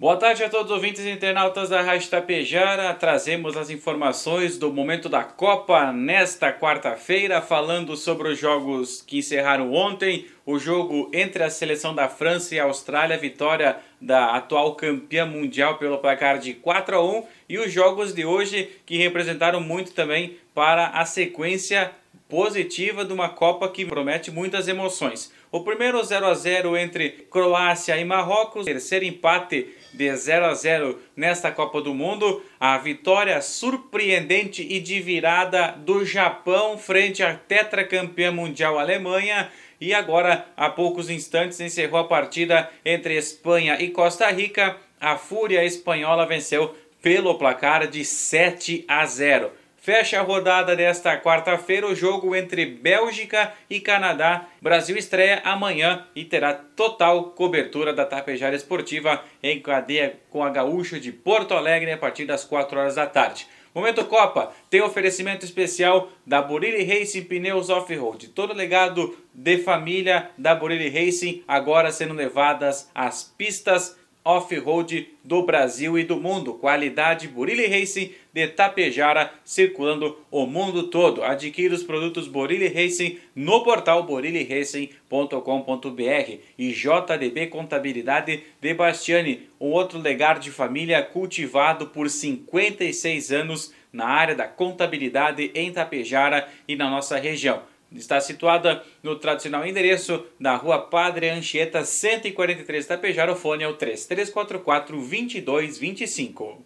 Boa tarde a todos os ouvintes e internautas da Rádio Tapejara. Trazemos as informações do momento da Copa nesta quarta-feira, falando sobre os jogos que encerraram ontem. O jogo entre a seleção da França e a Austrália, vitória da atual campeã mundial pelo placar de 4 a 1 e os jogos de hoje que representaram muito também para a sequência positiva de uma Copa que promete muitas emoções. O primeiro 0 a 0 entre Croácia e Marrocos, terceiro empate de 0 a 0 nesta Copa do Mundo, a vitória surpreendente e de virada do Japão frente à tetracampeã mundial Alemanha e agora há poucos instantes encerrou a partida entre Espanha e Costa Rica. A Fúria espanhola venceu pelo placar de 7 a 0. Fecha a rodada desta quarta-feira o jogo entre Bélgica e Canadá. Brasil estreia amanhã e terá total cobertura da Tapejara Esportiva em cadeia com a Gaúcha de Porto Alegre a partir das 4 horas da tarde. Momento Copa tem oferecimento especial da Burilli Racing Pneus Off-Road. Todo legado de família da Burilli Racing agora sendo levadas às pistas off-road do Brasil e do mundo. Qualidade Burilli Racing de Tapejara circulando o mundo todo. Adquira os produtos Burilli Racing no portal buriliracing.com.br e JDB Contabilidade de Bastiani, um outro legado de família cultivado por 56 anos na área da contabilidade em Tapejara e na nossa região. Está situada no tradicional endereço da rua Padre Anchieta 143 Tapejara. O fone é o 3344 2225.